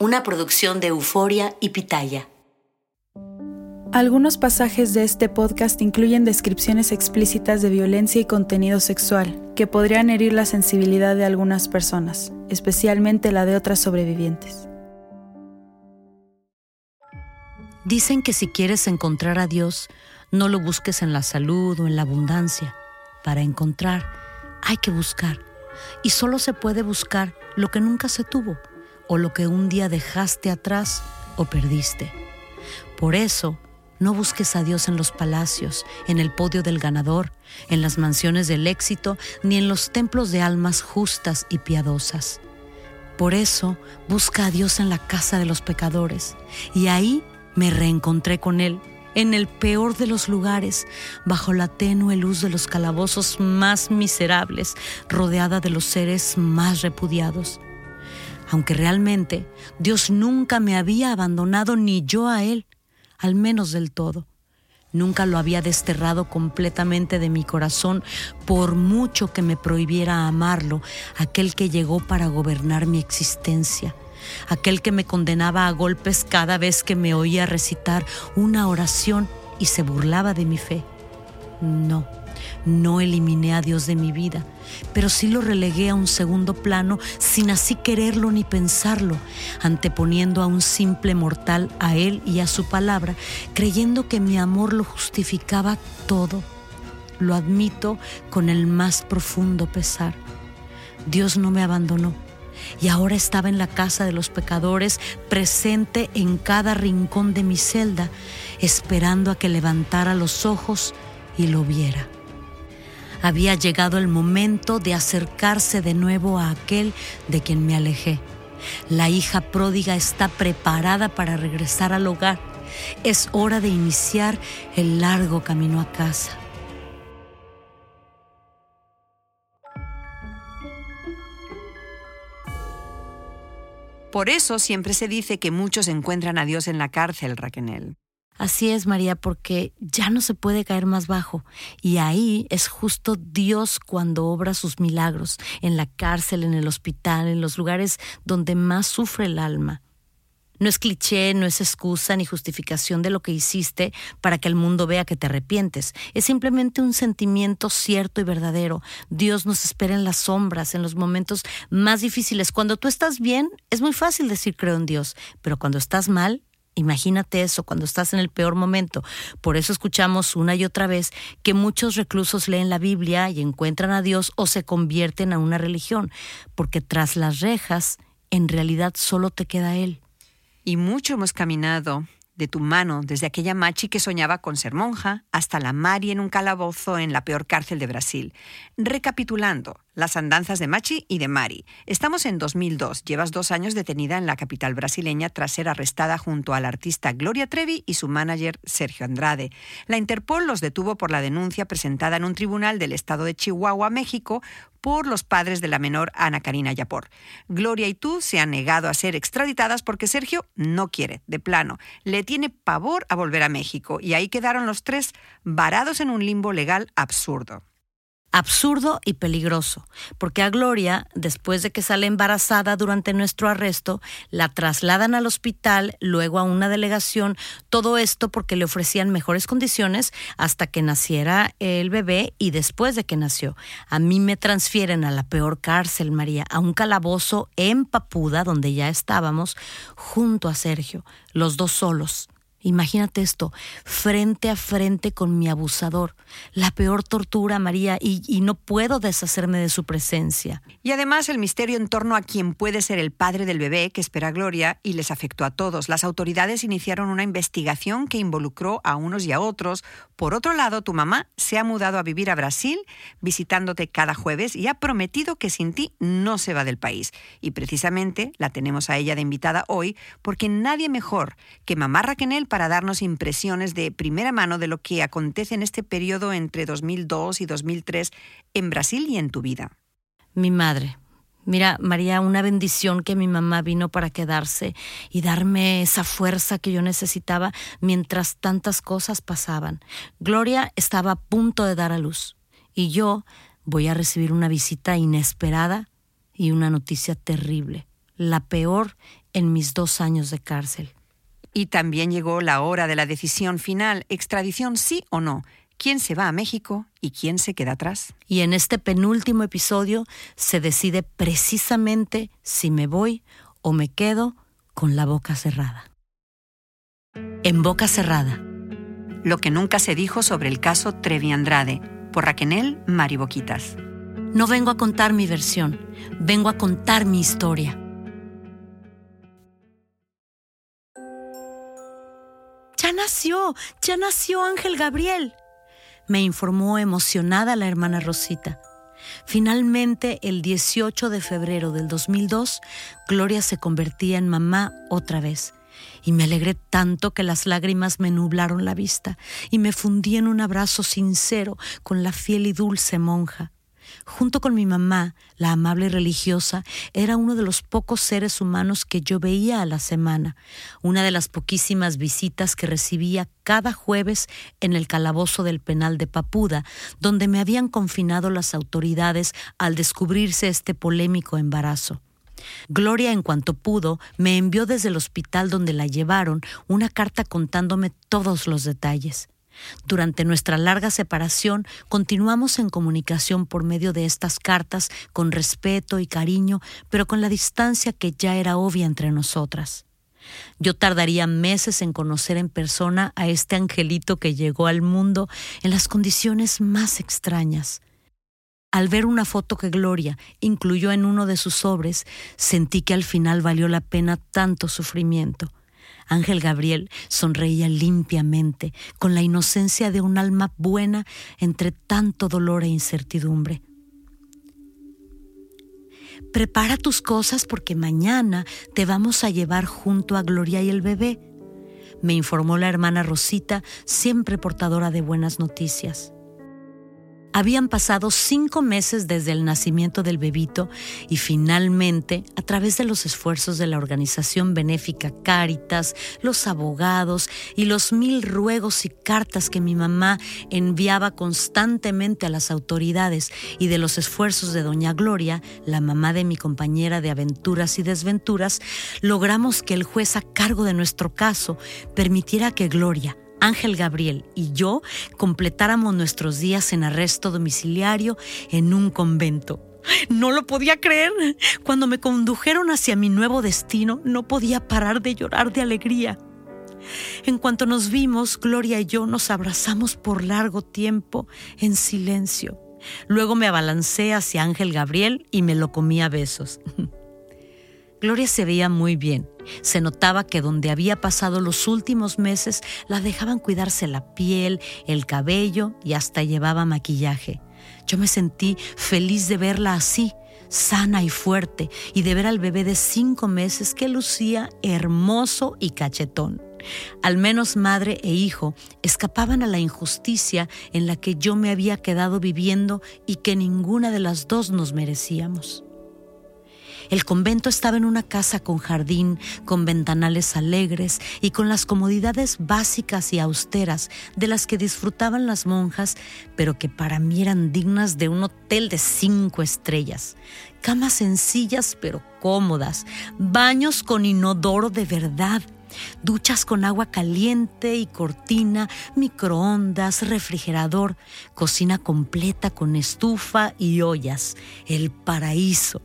Una producción de Euforia y Pitaya. Algunos pasajes de este podcast incluyen descripciones explícitas de violencia y contenido sexual que podrían herir la sensibilidad de algunas personas, especialmente la de otras sobrevivientes. Dicen que si quieres encontrar a Dios, no lo busques en la salud o en la abundancia. Para encontrar, hay que buscar. Y solo se puede buscar lo que nunca se tuvo o lo que un día dejaste atrás o perdiste. Por eso, no busques a Dios en los palacios, en el podio del ganador, en las mansiones del éxito, ni en los templos de almas justas y piadosas. Por eso, busca a Dios en la casa de los pecadores, y ahí me reencontré con Él, en el peor de los lugares, bajo la tenue luz de los calabozos más miserables, rodeada de los seres más repudiados aunque realmente Dios nunca me había abandonado ni yo a Él, al menos del todo. Nunca lo había desterrado completamente de mi corazón, por mucho que me prohibiera amarlo, aquel que llegó para gobernar mi existencia, aquel que me condenaba a golpes cada vez que me oía recitar una oración y se burlaba de mi fe. No, no eliminé a Dios de mi vida, pero sí lo relegué a un segundo plano sin así quererlo ni pensarlo, anteponiendo a un simple mortal a Él y a su palabra, creyendo que mi amor lo justificaba todo. Lo admito con el más profundo pesar. Dios no me abandonó y ahora estaba en la casa de los pecadores, presente en cada rincón de mi celda, esperando a que levantara los ojos y lo viera. Había llegado el momento de acercarse de nuevo a aquel de quien me alejé. La hija pródiga está preparada para regresar al hogar. Es hora de iniciar el largo camino a casa. Por eso siempre se dice que muchos encuentran a Dios en la cárcel, Raquel. Así es, María, porque ya no se puede caer más bajo. Y ahí es justo Dios cuando obra sus milagros, en la cárcel, en el hospital, en los lugares donde más sufre el alma. No es cliché, no es excusa ni justificación de lo que hiciste para que el mundo vea que te arrepientes. Es simplemente un sentimiento cierto y verdadero. Dios nos espera en las sombras, en los momentos más difíciles. Cuando tú estás bien, es muy fácil decir creo en Dios, pero cuando estás mal, Imagínate eso cuando estás en el peor momento. Por eso escuchamos una y otra vez que muchos reclusos leen la Biblia y encuentran a Dios o se convierten a una religión, porque tras las rejas en realidad solo te queda Él. Y mucho hemos caminado de tu mano, desde aquella machi que soñaba con ser monja hasta la Mari en un calabozo en la peor cárcel de Brasil. Recapitulando, las andanzas de Machi y de Mari. Estamos en 2002. Llevas dos años detenida en la capital brasileña tras ser arrestada junto al artista Gloria Trevi y su manager Sergio Andrade. La Interpol los detuvo por la denuncia presentada en un tribunal del estado de Chihuahua, México, por los padres de la menor Ana Karina Yapor. Gloria y tú se han negado a ser extraditadas porque Sergio no quiere, de plano. Le tiene pavor a volver a México y ahí quedaron los tres varados en un limbo legal absurdo. Absurdo y peligroso, porque a Gloria, después de que sale embarazada durante nuestro arresto, la trasladan al hospital, luego a una delegación, todo esto porque le ofrecían mejores condiciones hasta que naciera el bebé y después de que nació. A mí me transfieren a la peor cárcel, María, a un calabozo en Papuda, donde ya estábamos, junto a Sergio, los dos solos. Imagínate esto, frente a frente con mi abusador, la peor tortura, María, y, no puedo deshacerme de su presencia. Y además el misterio en torno a quién puede ser el padre del bebé que espera Gloria y les afectó a todos. Las autoridades iniciaron una investigación que involucró a unos y a otros. Por otro lado, tu mamá se ha mudado a vivir a Brasil, visitándote cada jueves y ha prometido que sin ti no se va del país. Y precisamente la tenemos a ella de invitada hoy porque nadie mejor que mamá Raquel para darnos impresiones de primera mano de lo que acontece en este periodo entre 2002 y 2003 en Brasil y en tu vida. Mi madre. Mira, María, una bendición que mi mamá vino para quedarse y darme esa fuerza que yo necesitaba mientras tantas cosas pasaban. Gloria estaba a punto de dar a luz y yo voy a recibir una visita inesperada y una noticia terrible, la peor en mis dos años de cárcel. Y también llegó la hora de la decisión final, extradición sí o no. ¿Quién se va a México y quién se queda atrás? Y en este penúltimo episodio se decide precisamente si me voy o me quedo con la boca cerrada. En boca cerrada. Lo que nunca se dijo sobre el caso Trevi Andrade, por Raquel Mariboquitas. No vengo a contar mi versión, vengo a contar mi historia. Ya nació, ya nació Ángel Gabriel, me informó emocionada la hermana Rosita. Finalmente, el 18 de febrero del 2002, Gloria se convertía en mamá otra vez. Y me alegré tanto que las lágrimas me nublaron la vista y me fundí en un abrazo sincero con la fiel y dulce monja. Junto con mi mamá, la amable religiosa, era uno de los pocos seres humanos que yo veía a la semana, una de las poquísimas visitas que recibía cada jueves en el calabozo del penal de Papuda, donde me habían confinado las autoridades al descubrirse este polémico embarazo. Gloria, en cuanto pudo, me envió desde el hospital donde la llevaron una carta contándome todos los detalles. Durante nuestra larga separación continuamos en comunicación por medio de estas cartas con respeto y cariño, pero con la distancia que ya era obvia entre nosotras. Yo tardaría meses en conocer en persona a este angelito que llegó al mundo en las condiciones más extrañas. Al ver una foto que Gloria incluyó en uno de sus sobres, sentí que al final valió la pena tanto sufrimiento. Ángel Gabriel sonreía limpiamente, con la inocencia de un alma buena entre tanto dolor e incertidumbre. Prepara tus cosas porque mañana te vamos a llevar junto a Gloria y el bebé, me informó la hermana Rosita, siempre portadora de buenas noticias. Habían pasado cinco meses desde el nacimiento del bebito y finalmente, a través de los esfuerzos de la organización benéfica Cáritas, los abogados y los mil ruegos y cartas que mi mamá enviaba constantemente a las autoridades y de los esfuerzos de doña Gloria, la mamá de mi compañera de aventuras y desventuras, logramos que el juez a cargo de nuestro caso permitiera que Gloria, Ángel Gabriel y yo completáramos nuestros días en arresto domiciliario en un convento. No lo podía creer. Cuando me condujeron hacia mi nuevo destino, no podía parar de llorar de alegría. En cuanto nos vimos, Gloria y yo nos abrazamos por largo tiempo en silencio. Luego me abalancé hacia Ángel Gabriel y me lo comí a besos. Gloria se veía muy bien. Se notaba que donde había pasado los últimos meses la dejaban cuidarse la piel, el cabello y hasta llevaba maquillaje. Yo me sentí feliz de verla así, sana y fuerte, y de ver al bebé de cinco meses que lucía hermoso y cachetón. Al menos madre e hijo escapaban a la injusticia en la que yo me había quedado viviendo y que ninguna de las dos nos merecíamos. El convento estaba en una casa con jardín, con ventanales alegres y con las comodidades básicas y austeras de las que disfrutaban las monjas, pero que para mí eran dignas de un hotel de cinco estrellas. Camas sencillas pero cómodas, baños con inodoro de verdad, duchas con agua caliente y cortina, microondas, refrigerador, cocina completa con estufa y ollas, el paraíso.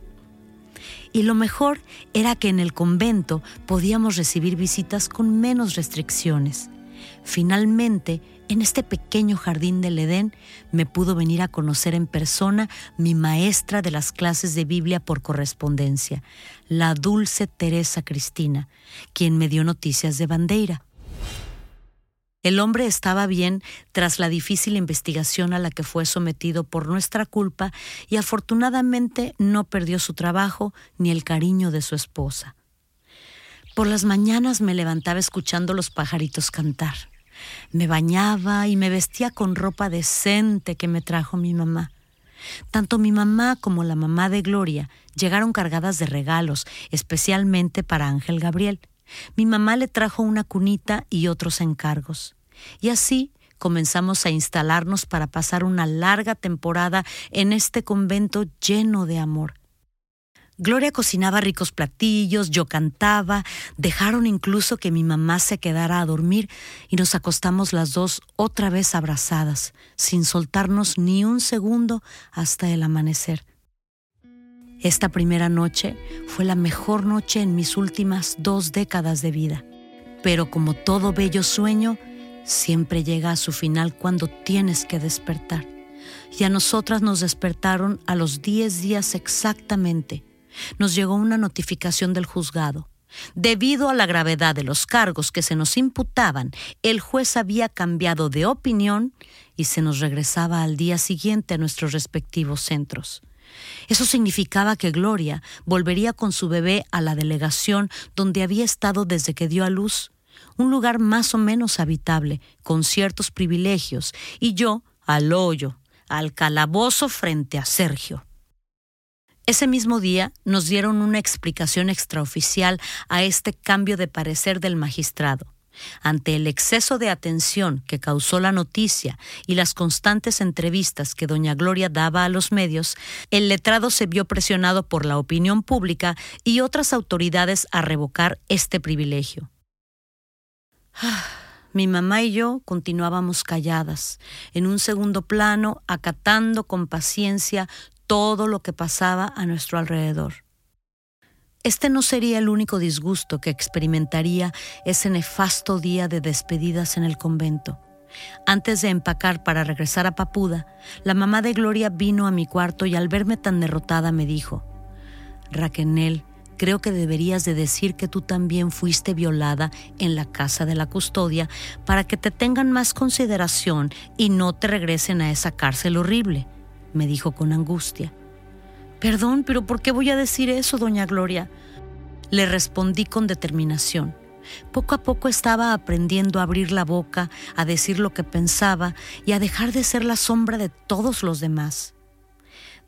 Y lo mejor era que en el convento podíamos recibir visitas con menos restricciones. Finalmente, en este pequeño jardín del Edén me pudo venir a conocer en persona mi maestra de las clases de Biblia por correspondencia, la dulce Teresa Cristina, quien me dio noticias de Bandeira. El hombre estaba bien tras la difícil investigación a la que fue sometido por nuestra culpa y afortunadamente no perdió su trabajo ni el cariño de su esposa. Por las mañanas me levantaba escuchando los pajaritos cantar. Me bañaba y me vestía con ropa decente que me trajo mi mamá. Tanto mi mamá como la mamá de Gloria llegaron cargadas de regalos, especialmente para Ángel Gabriel. Mi mamá le trajo una cunita y otros encargos. Y así comenzamos a instalarnos para pasar una larga temporada en este convento lleno de amor. Gloria cocinaba ricos platillos, yo cantaba, dejaron incluso que mi mamá se quedara a dormir y nos acostamos las dos otra vez abrazadas, sin soltarnos ni un segundo hasta el amanecer. Esta primera noche fue la mejor noche en mis últimas dos décadas de vida, pero como todo bello sueño, siempre llega a su final cuando tienes que despertar. Y a nosotras nos despertaron a los diez días exactamente. Nos llegó una notificación del juzgado. Debido a la gravedad de los cargos que se nos imputaban, el juez había cambiado de opinión y se nos regresaba al día siguiente a nuestros respectivos centros. Eso significaba que Gloria volvería con su bebé a la delegación donde había estado desde que dio a luz, un lugar más o menos habitable, con ciertos privilegios, y yo al hoyo, al calabozo frente a Sergio. Ese mismo día nos dieron una explicación extraoficial a este cambio de parecer del magistrado. Ante el exceso de atención que causó la noticia y las constantes entrevistas que doña Gloria daba a los medios, el letrado se vio presionado por la opinión pública y otras autoridades a revocar este privilegio. Mi mamá y yo continuábamos calladas, en un segundo plano, acatando con paciencia todo lo que pasaba a nuestro alrededor. Este no sería el único disgusto que experimentaría ese nefasto día de despedidas en el convento. Antes de empacar para regresar a Papuda, la mamá de Gloria vino a mi cuarto y al verme tan derrotada me dijo, Raquenel, creo que deberías de decir que tú también fuiste violada en la casa de la custodia para que te tengan más consideración y no te regresen a esa cárcel horrible, me dijo con angustia. Perdón, pero ¿por qué voy a decir eso, doña Gloria? Le respondí con determinación. Poco a poco estaba aprendiendo a abrir la boca, a decir lo que pensaba y a dejar de ser la sombra de todos los demás.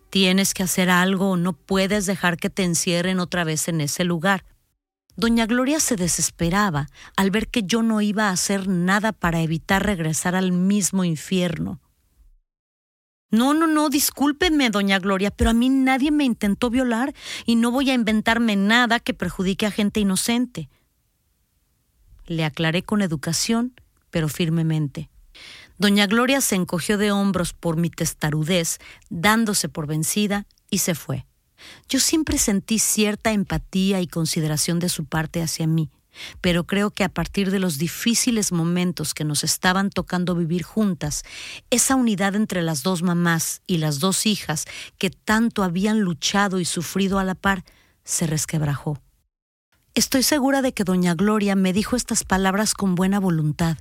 Tienes que hacer algo, no puedes dejar que te encierren otra vez en ese lugar. Doña Gloria se desesperaba al ver que yo no iba a hacer nada para evitar regresar al mismo infierno. No, no, no, discúlpenme, doña Gloria, pero a mí nadie me intentó violar y no voy a inventarme nada que perjudique a gente inocente. Le aclaré con educación, pero firmemente. Doña Gloria se encogió de hombros por mi testarudez, dándose por vencida, y se fue. Yo siempre sentí cierta empatía y consideración de su parte hacia mí, pero creo que a partir de los difíciles momentos que nos estaban tocando vivir juntas, esa unidad entre las dos mamás y las dos hijas que tanto habían luchado y sufrido a la par, se resquebrajó. Estoy segura de que doña Gloria me dijo estas palabras con buena voluntad,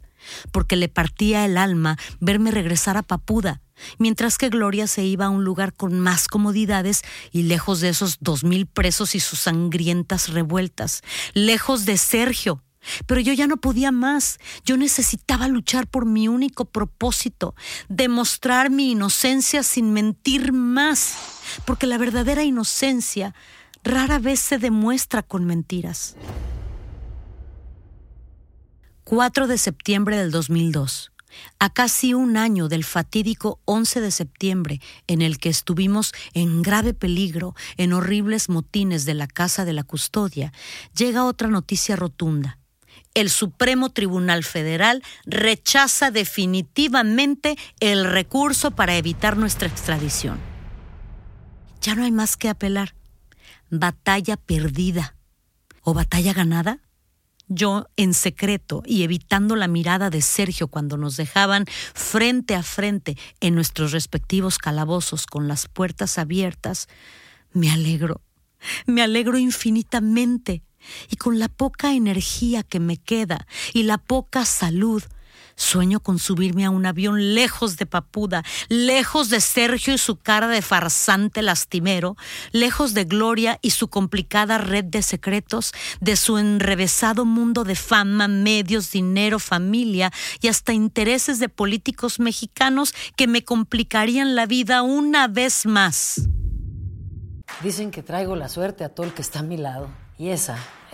porque le partía el alma verme regresar a Papuda, mientras que Gloria se iba a un lugar con más comodidades y lejos de esos dos mil presos y sus sangrientas revueltas, lejos de Sergio. Pero yo ya no podía más, yo necesitaba luchar por mi único propósito, demostrar mi inocencia sin mentir más, porque la verdadera inocencia rara vez se demuestra con mentiras. 4 de septiembre del 2002. A casi un año del fatídico 11 de septiembre, en el que estuvimos en grave peligro en horribles motines de la Casa de la Custodia, llega otra noticia rotunda. El Supremo Tribunal Federal rechaza definitivamente el recurso para evitar nuestra extradición. Ya no hay más que apelar. Batalla perdida. ¿O batalla ganada? Yo, en secreto y evitando la mirada de Sergio cuando nos dejaban frente a frente en nuestros respectivos calabozos con las puertas abiertas, me alegro, me alegro infinitamente. Y con la poca energía que me queda y la poca salud Sueño con subirme a un avión lejos de Papuda, lejos de Sergio y su cara de farsante lastimero, lejos de Gloria y su complicada red de secretos, de su enrevesado mundo de fama, medios, dinero, familia y hasta intereses de políticos mexicanos que me complicarían la vida una vez más. Dicen que traigo la suerte a todo el que está a mi lado. Y esa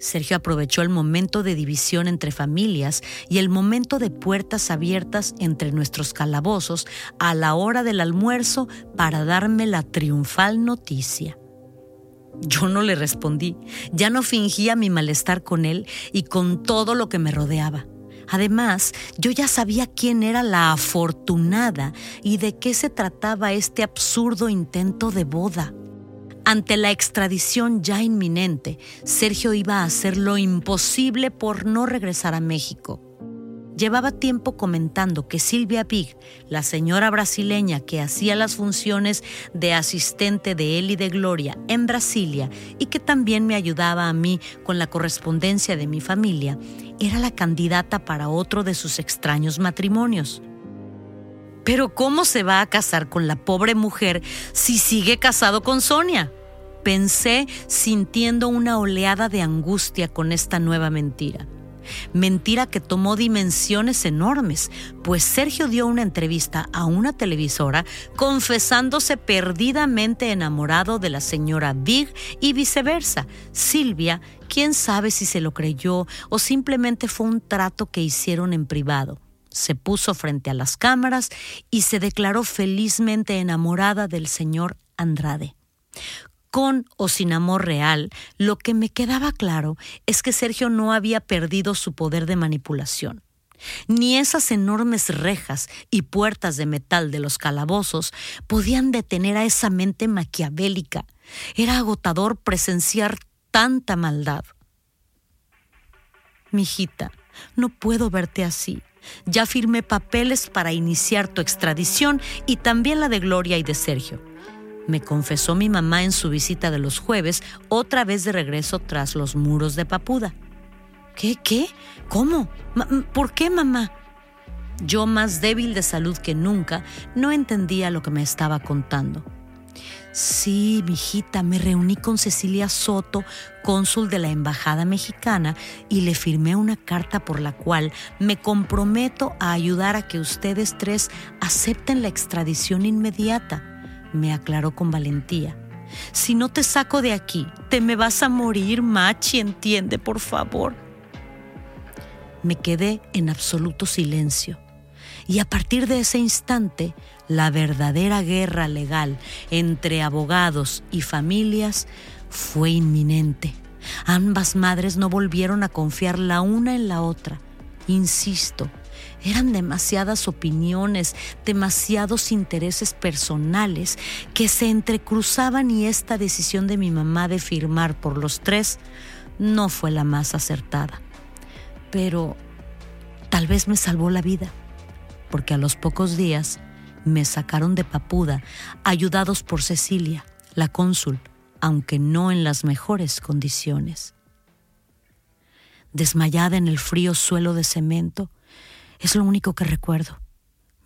Sergio aprovechó el momento de división entre familias y el momento de puertas abiertas entre nuestros calabozos a la hora del almuerzo para darme la triunfal noticia. Yo no le respondí, ya no fingía mi malestar con él y con todo lo que me rodeaba. Además, yo ya sabía quién era la afortunada y de qué se trataba este absurdo intento de boda. Ante la extradición ya inminente, Sergio iba a hacer lo imposible por no regresar a México. Llevaba tiempo comentando que Silvia Big, la señora brasileña que hacía las funciones de asistente de él y de Gloria en Brasilia y que también me ayudaba a mí con la correspondencia de mi familia, era la candidata para otro de sus extraños matrimonios. Pero ¿cómo se va a casar con la pobre mujer si sigue casado con Sonia? Pensé sintiendo una oleada de angustia con esta nueva mentira. Mentira que tomó dimensiones enormes, pues Sergio dio una entrevista a una televisora confesándose perdidamente enamorado de la señora Big y viceversa. Silvia, quién sabe si se lo creyó o simplemente fue un trato que hicieron en privado se puso frente a las cámaras y se declaró felizmente enamorada del señor Andrade. Con o sin amor real, lo que me quedaba claro es que Sergio no había perdido su poder de manipulación. Ni esas enormes rejas y puertas de metal de los calabozos podían detener a esa mente maquiavélica. Era agotador presenciar tanta maldad. Mijita, no puedo verte así. Ya firmé papeles para iniciar tu extradición y también la de Gloria y de Sergio. Me confesó mi mamá en su visita de los jueves, otra vez de regreso tras los muros de Papuda. ¿Qué? ¿Qué? ¿Cómo? ¿Por qué, mamá? Yo, más débil de salud que nunca, no entendía lo que me estaba contando. Sí, mijita, me reuní con Cecilia Soto, cónsul de la Embajada Mexicana, y le firmé una carta por la cual me comprometo a ayudar a que ustedes tres acepten la extradición inmediata, me aclaró con valentía. Si no te saco de aquí, te me vas a morir, Machi, entiende, por favor. Me quedé en absoluto silencio. Y a partir de ese instante, la verdadera guerra legal entre abogados y familias fue inminente. Ambas madres no volvieron a confiar la una en la otra. Insisto, eran demasiadas opiniones, demasiados intereses personales que se entrecruzaban y esta decisión de mi mamá de firmar por los tres no fue la más acertada. Pero tal vez me salvó la vida, porque a los pocos días me sacaron de Papuda, ayudados por Cecilia, la cónsul, aunque no en las mejores condiciones. Desmayada en el frío suelo de cemento, es lo único que recuerdo.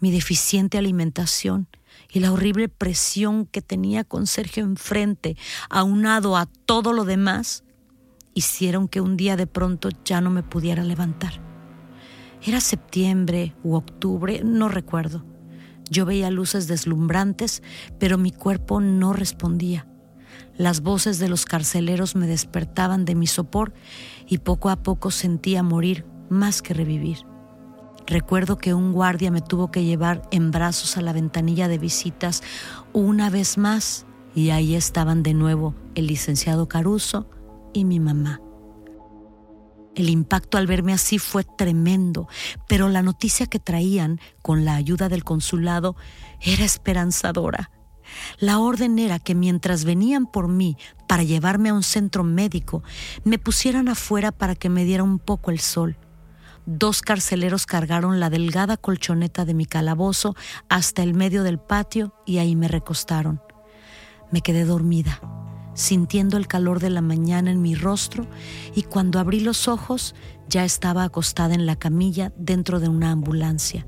Mi deficiente alimentación y la horrible presión que tenía con Sergio enfrente, aunado a todo lo demás, hicieron que un día de pronto ya no me pudiera levantar. Era septiembre u octubre, no recuerdo. Yo veía luces deslumbrantes, pero mi cuerpo no respondía. Las voces de los carceleros me despertaban de mi sopor y poco a poco sentía morir más que revivir. Recuerdo que un guardia me tuvo que llevar en brazos a la ventanilla de visitas una vez más y ahí estaban de nuevo el licenciado Caruso y mi mamá. El impacto al verme así fue tremendo, pero la noticia que traían, con la ayuda del consulado, era esperanzadora. La orden era que mientras venían por mí para llevarme a un centro médico, me pusieran afuera para que me diera un poco el sol. Dos carceleros cargaron la delgada colchoneta de mi calabozo hasta el medio del patio y ahí me recostaron. Me quedé dormida sintiendo el calor de la mañana en mi rostro y cuando abrí los ojos ya estaba acostada en la camilla dentro de una ambulancia.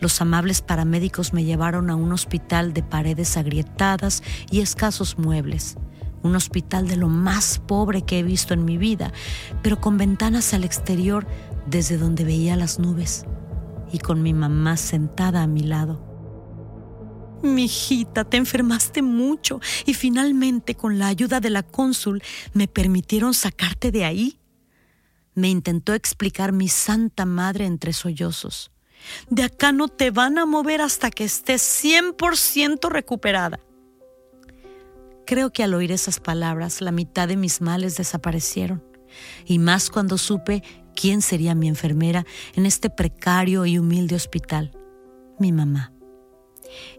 Los amables paramédicos me llevaron a un hospital de paredes agrietadas y escasos muebles. Un hospital de lo más pobre que he visto en mi vida, pero con ventanas al exterior desde donde veía las nubes y con mi mamá sentada a mi lado. Mijita, te enfermaste mucho y finalmente con la ayuda de la cónsul me permitieron sacarte de ahí. Me intentó explicar mi santa madre entre sollozos. De acá no te van a mover hasta que estés 100% recuperada. Creo que al oír esas palabras la mitad de mis males desaparecieron, y más cuando supe quién sería mi enfermera en este precario y humilde hospital, mi mamá.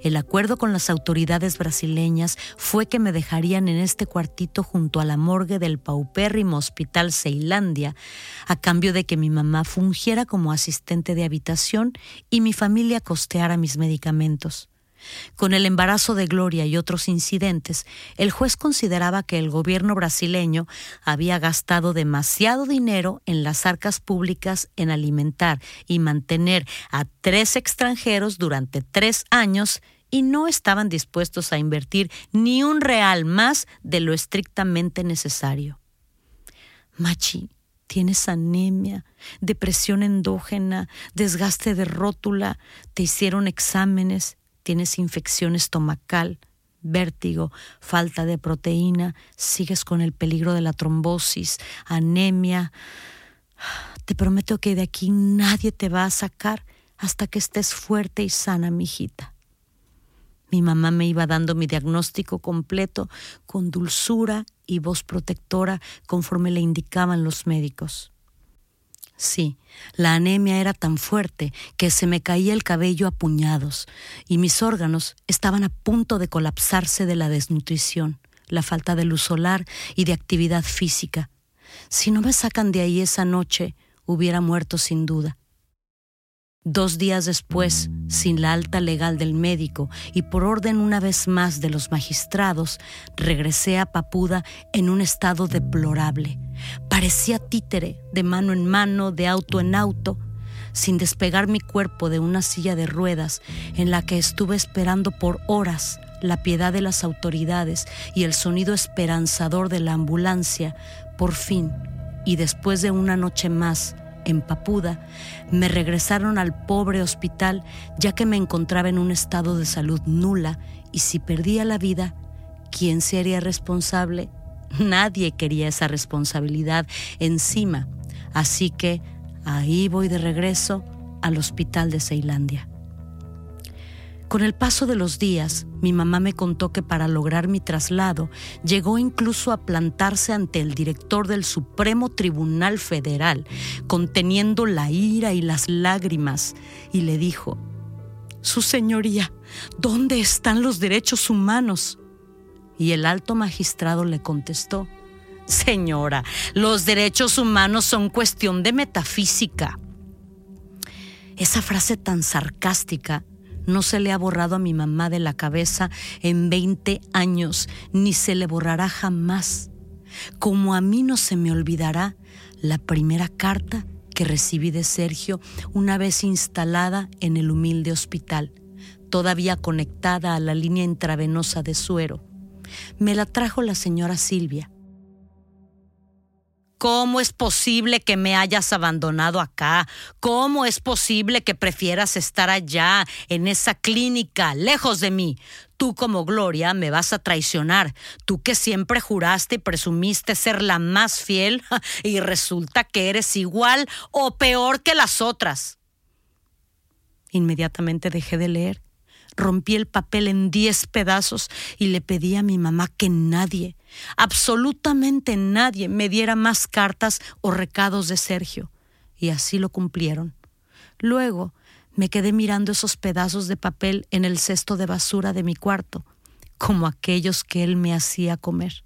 El acuerdo con las autoridades brasileñas fue que me dejarían en este cuartito junto a la morgue del paupérrimo Hospital Ceilandia, a cambio de que mi mamá fungiera como asistente de habitación y mi familia costeara mis medicamentos. Con el embarazo de Gloria y otros incidentes, el juez consideraba que el gobierno brasileño había gastado demasiado dinero en las arcas públicas en alimentar y mantener a tres extranjeros durante tres años y no estaban dispuestos a invertir ni un real más de lo estrictamente necesario. Machi, tienes anemia, depresión endógena, desgaste de rótula, te hicieron exámenes, tienes infección estomacal, vértigo, falta de proteína, sigues con el peligro de la trombosis, anemia. Te prometo que de aquí nadie te va a sacar hasta que estés fuerte y sana, mijita. Mi mamá me iba dando mi diagnóstico completo con dulzura y voz protectora conforme le indicaban los médicos. Sí, la anemia era tan fuerte que se me caía el cabello a puñados y mis órganos estaban a punto de colapsarse de la desnutrición, la falta de luz solar y de actividad física. Si no me sacan de ahí esa noche, hubiera muerto sin duda. Dos días después, sin la alta legal del médico y por orden una vez más de los magistrados, regresé a Papuda en un estado deplorable. Parecía títere, de mano en mano, de auto en auto, sin despegar mi cuerpo de una silla de ruedas en la que estuve esperando por horas la piedad de las autoridades y el sonido esperanzador de la ambulancia, por fin, y después de una noche más, en Papuda, me regresaron al pobre hospital ya que me encontraba en un estado de salud nula y si perdía la vida, ¿quién sería responsable? Nadie quería esa responsabilidad encima, así que ahí voy de regreso al hospital de Ceilandia. Con el paso de los días, mi mamá me contó que para lograr mi traslado llegó incluso a plantarse ante el director del Supremo Tribunal Federal, conteniendo la ira y las lágrimas, y le dijo, Su señoría, ¿dónde están los derechos humanos? Y el alto magistrado le contestó, Señora, los derechos humanos son cuestión de metafísica. Esa frase tan sarcástica no se le ha borrado a mi mamá de la cabeza en 20 años, ni se le borrará jamás. Como a mí no se me olvidará la primera carta que recibí de Sergio una vez instalada en el humilde hospital, todavía conectada a la línea intravenosa de suero. Me la trajo la señora Silvia ¿Cómo es posible que me hayas abandonado acá? ¿Cómo es posible que prefieras estar allá, en esa clínica, lejos de mí? Tú como Gloria me vas a traicionar. Tú que siempre juraste y presumiste ser la más fiel y resulta que eres igual o peor que las otras. Inmediatamente dejé de leer rompí el papel en diez pedazos y le pedí a mi mamá que nadie, absolutamente nadie, me diera más cartas o recados de Sergio. Y así lo cumplieron. Luego me quedé mirando esos pedazos de papel en el cesto de basura de mi cuarto, como aquellos que él me hacía comer.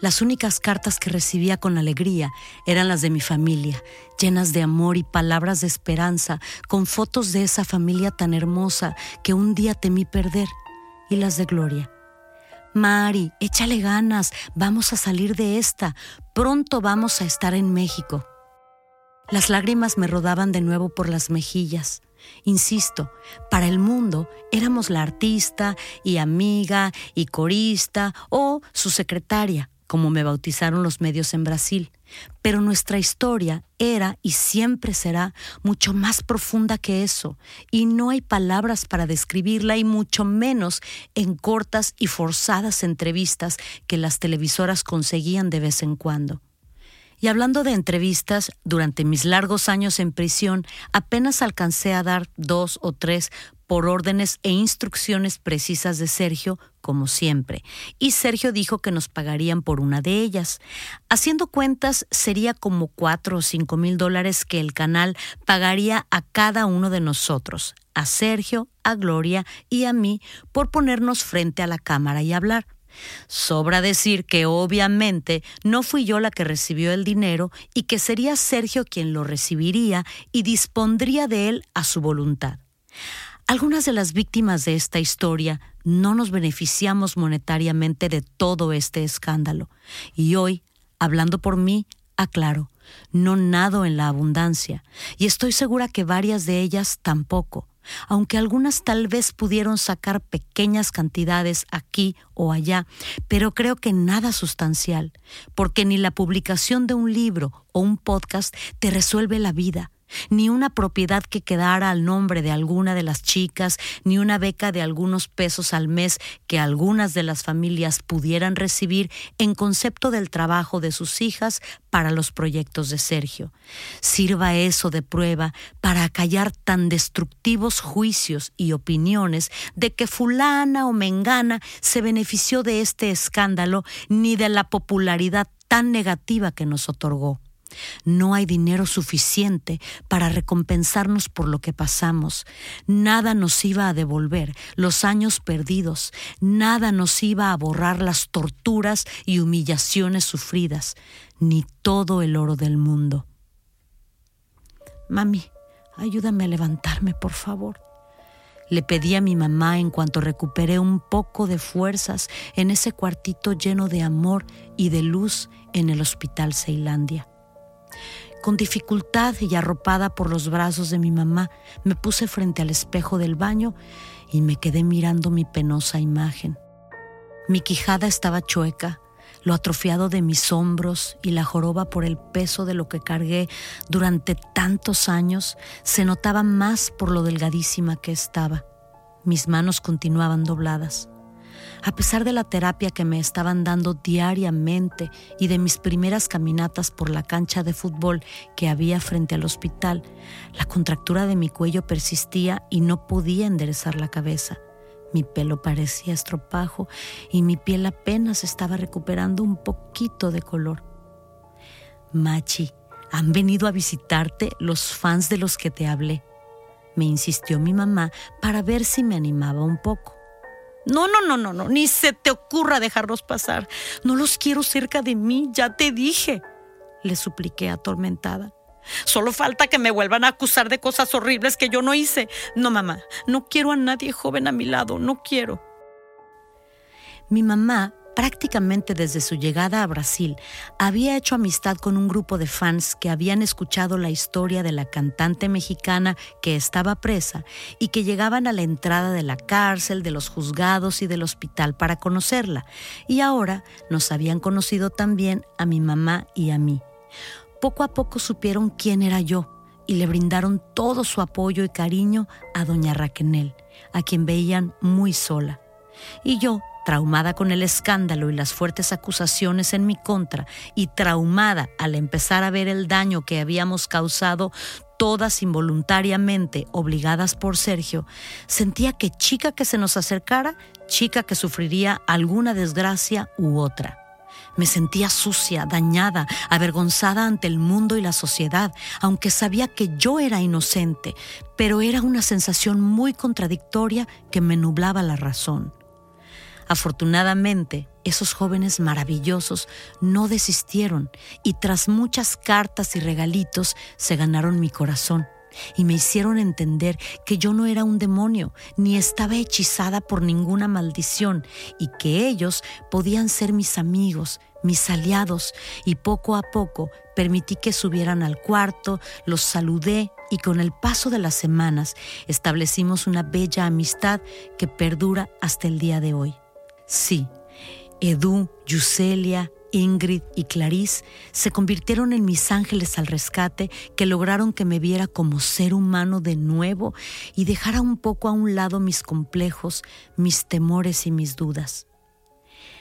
Las únicas cartas que recibía con alegría eran las de mi familia, llenas de amor y palabras de esperanza, con fotos de esa familia tan hermosa que un día temí perder, y las de Gloria. Mari, échale ganas, vamos a salir de esta, pronto vamos a estar en México. Las lágrimas me rodaban de nuevo por las mejillas. Insisto, para el mundo éramos la artista y amiga y corista o su secretaria como me bautizaron los medios en Brasil, pero nuestra historia era y siempre será mucho más profunda que eso, y no hay palabras para describirla y mucho menos en cortas y forzadas entrevistas que las televisoras conseguían de vez en cuando. Y hablando de entrevistas, durante mis largos años en prisión apenas alcancé a dar dos o tres por órdenes e instrucciones precisas de Sergio, como siempre, y Sergio dijo que nos pagarían por una de ellas. Haciendo cuentas, sería como cuatro o cinco mil dólares que el canal pagaría a cada uno de nosotros, a Sergio, a Gloria y a mí, por ponernos frente a la cámara y hablar. Sobra decir que obviamente no fui yo la que recibió el dinero y que sería Sergio quien lo recibiría y dispondría de él a su voluntad. Algunas de las víctimas de esta historia no nos beneficiamos monetariamente de todo este escándalo. Y hoy, hablando por mí, aclaro, no nado en la abundancia, y estoy segura que varias de ellas tampoco, aunque algunas tal vez pudieron sacar pequeñas cantidades aquí o allá, pero creo que nada sustancial, porque ni la publicación de un libro o un podcast te resuelve la vida, ni una propiedad que quedara al nombre de alguna de las chicas, ni una beca de algunos pesos al mes que algunas de las familias pudieran recibir en concepto del trabajo de sus hijas para los proyectos de Sergio. Sirva eso de prueba para acallar tan destructivos juicios y opiniones de que fulana o mengana se benefició de este escándalo ni de la popularidad tan negativa que nos otorgó. No hay dinero suficiente para recompensarnos por lo que pasamos. Nada nos iba a devolver los años perdidos. Nada nos iba a borrar las torturas y humillaciones sufridas, ni todo el oro del mundo. Mami, ayúdame a levantarme, por favor. Le pedí a mi mamá en cuanto recuperé un poco de fuerzas en ese cuartito lleno de amor y de luz en el Hospital Ceilandia. Con dificultad y arropada por los brazos de mi mamá, me puse frente al espejo del baño y me quedé mirando mi penosa imagen. Mi quijada estaba chueca, lo atrofiado de mis hombros y la joroba por el peso de lo que cargué durante tantos años se notaba más por lo delgadísima que estaba. Mis manos continuaban dobladas. A pesar de la terapia que me estaban dando diariamente y de mis primeras caminatas por la cancha de fútbol que había frente al hospital, la contractura de mi cuello persistía y no podía enderezar la cabeza. Mi pelo parecía estropajo y mi piel apenas estaba recuperando un poquito de color. Machi, han venido a visitarte los fans de los que te hablé. Me insistió mi mamá para ver si me animaba un poco. No, no, no, no, no, ni se te ocurra dejarlos pasar. No los quiero cerca de mí, ya te dije, le supliqué atormentada. Solo falta que me vuelvan a acusar de cosas horribles que yo no hice. No, mamá, no quiero a nadie joven a mi lado, no quiero. Mi mamá prácticamente desde su llegada a Brasil, había hecho amistad con un grupo de fans que habían escuchado la historia de la cantante mexicana que estaba presa y que llegaban a la entrada de la cárcel, de los juzgados y del hospital para conocerla. Y ahora nos habían conocido también a mi mamá y a mí. Poco a poco supieron quién era yo y le brindaron todo su apoyo y cariño a doña Raquenel, a quien veían muy sola. Y yo, traumada con el escándalo y las fuertes acusaciones en mi contra y traumada al empezar a ver el daño que habíamos causado todas involuntariamente obligadas por Sergio, sentía que chica que se nos acercara, chica que sufriría alguna desgracia u otra. Me sentía sucia, dañada, avergonzada ante el mundo y la sociedad, aunque sabía que yo era inocente, pero era una sensación muy contradictoria que me nublaba la razón. Afortunadamente, esos jóvenes maravillosos no desistieron y tras muchas cartas y regalitos se ganaron mi corazón y me hicieron entender que yo no era un demonio ni estaba hechizada por ninguna maldición y que ellos podían ser mis amigos, mis aliados y poco a poco permití que subieran al cuarto, los saludé y con el paso de las semanas establecimos una bella amistad que perdura hasta el día de hoy. Sí, Edu, Yuselia, Ingrid y Clarice se convirtieron en mis ángeles al rescate que lograron que me viera como ser humano de nuevo y dejara un poco a un lado mis complejos, mis temores y mis dudas.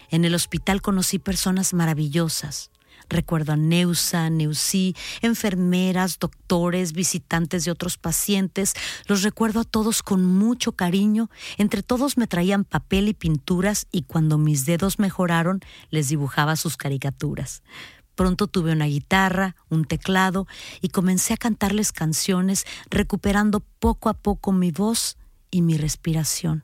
En el hospital conocí personas maravillosas, Recuerdo a Neusa, Neusí, enfermeras, doctores, visitantes de otros pacientes. Los recuerdo a todos con mucho cariño. Entre todos me traían papel y pinturas y cuando mis dedos mejoraron les dibujaba sus caricaturas. Pronto tuve una guitarra, un teclado y comencé a cantarles canciones, recuperando poco a poco mi voz y mi respiración.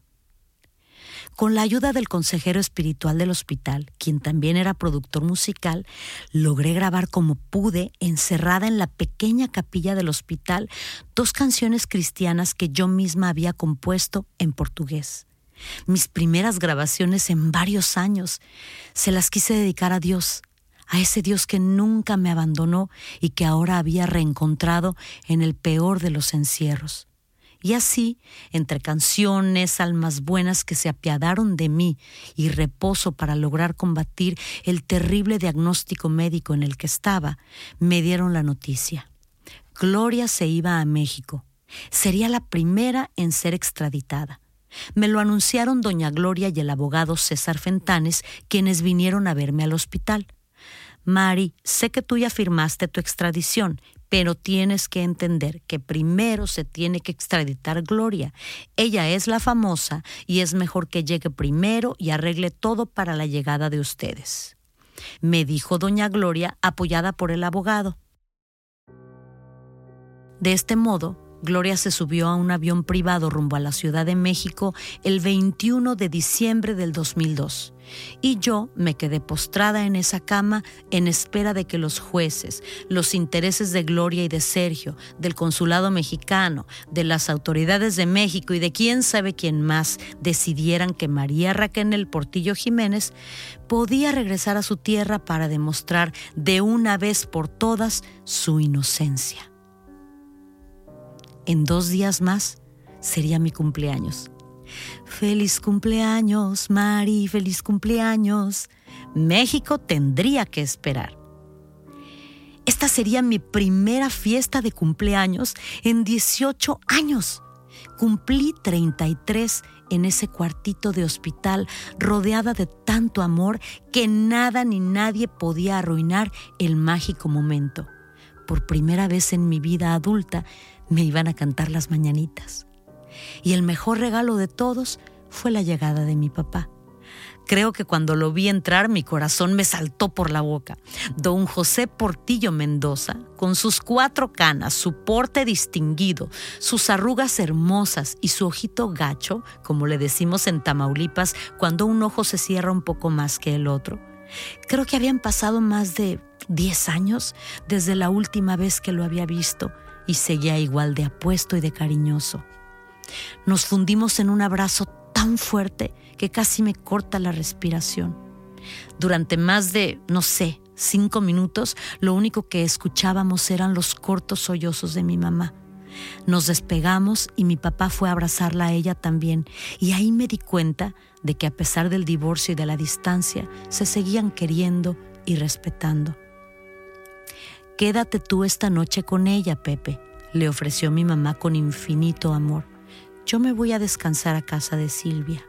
Con la ayuda del consejero espiritual del hospital, quien también era productor musical, logré grabar como pude, encerrada en la pequeña capilla del hospital, dos canciones cristianas que yo misma había compuesto en portugués. Mis primeras grabaciones en varios años. Se las quise dedicar a Dios, a ese Dios que nunca me abandonó y que ahora había reencontrado en el peor de los encierros. Y así, entre canciones, almas buenas que se apiadaron de mí y reposo para lograr combatir el terrible diagnóstico médico en el que estaba, me dieron la noticia. Gloria se iba a México. Sería la primera en ser extraditada. Me lo anunciaron doña Gloria y el abogado César Fentanes, quienes vinieron a verme al hospital. Mari, sé que tú ya firmaste tu extradición, pero tienes que entender que primero se tiene que extraditar Gloria. Ella es la famosa y es mejor que llegue primero y arregle todo para la llegada de ustedes. Me dijo doña Gloria apoyada por el abogado. De este modo, Gloria se subió a un avión privado rumbo a la Ciudad de México el 21 de diciembre del 2002 y yo me quedé postrada en esa cama en espera de que los jueces, los intereses de Gloria y de Sergio, del consulado mexicano, de las autoridades de México y de quién sabe quién más decidieran que María Raquel Portillo Jiménez podía regresar a su tierra para demostrar de una vez por todas su inocencia. En dos días más sería mi cumpleaños. Feliz cumpleaños, Mari, feliz cumpleaños. México tendría que esperar. Esta sería mi primera fiesta de cumpleaños en 18 años. Cumplí 33 en ese cuartito de hospital rodeada de tanto amor que nada ni nadie podía arruinar el mágico momento. Por primera vez en mi vida adulta me iban a cantar las mañanitas. Y el mejor regalo de todos fue la llegada de mi papá. Creo que cuando lo vi entrar mi corazón me saltó por la boca. Don José Portillo Mendoza, con sus cuatro canas, su porte distinguido, sus arrugas hermosas y su ojito gacho, como le decimos en Tamaulipas cuando un ojo se cierra un poco más que el otro. Creo que habían pasado más de Diez años desde la última vez que lo había visto y seguía igual de apuesto y de cariñoso. Nos fundimos en un abrazo tan fuerte que casi me corta la respiración. Durante más de, no sé, cinco minutos, lo único que escuchábamos eran los cortos sollozos de mi mamá. Nos despegamos y mi papá fue a abrazarla a ella también, y ahí me di cuenta de que a pesar del divorcio y de la distancia, se seguían queriendo y respetando. Quédate tú esta noche con ella, Pepe, le ofreció mi mamá con infinito amor. Yo me voy a descansar a casa de Silvia.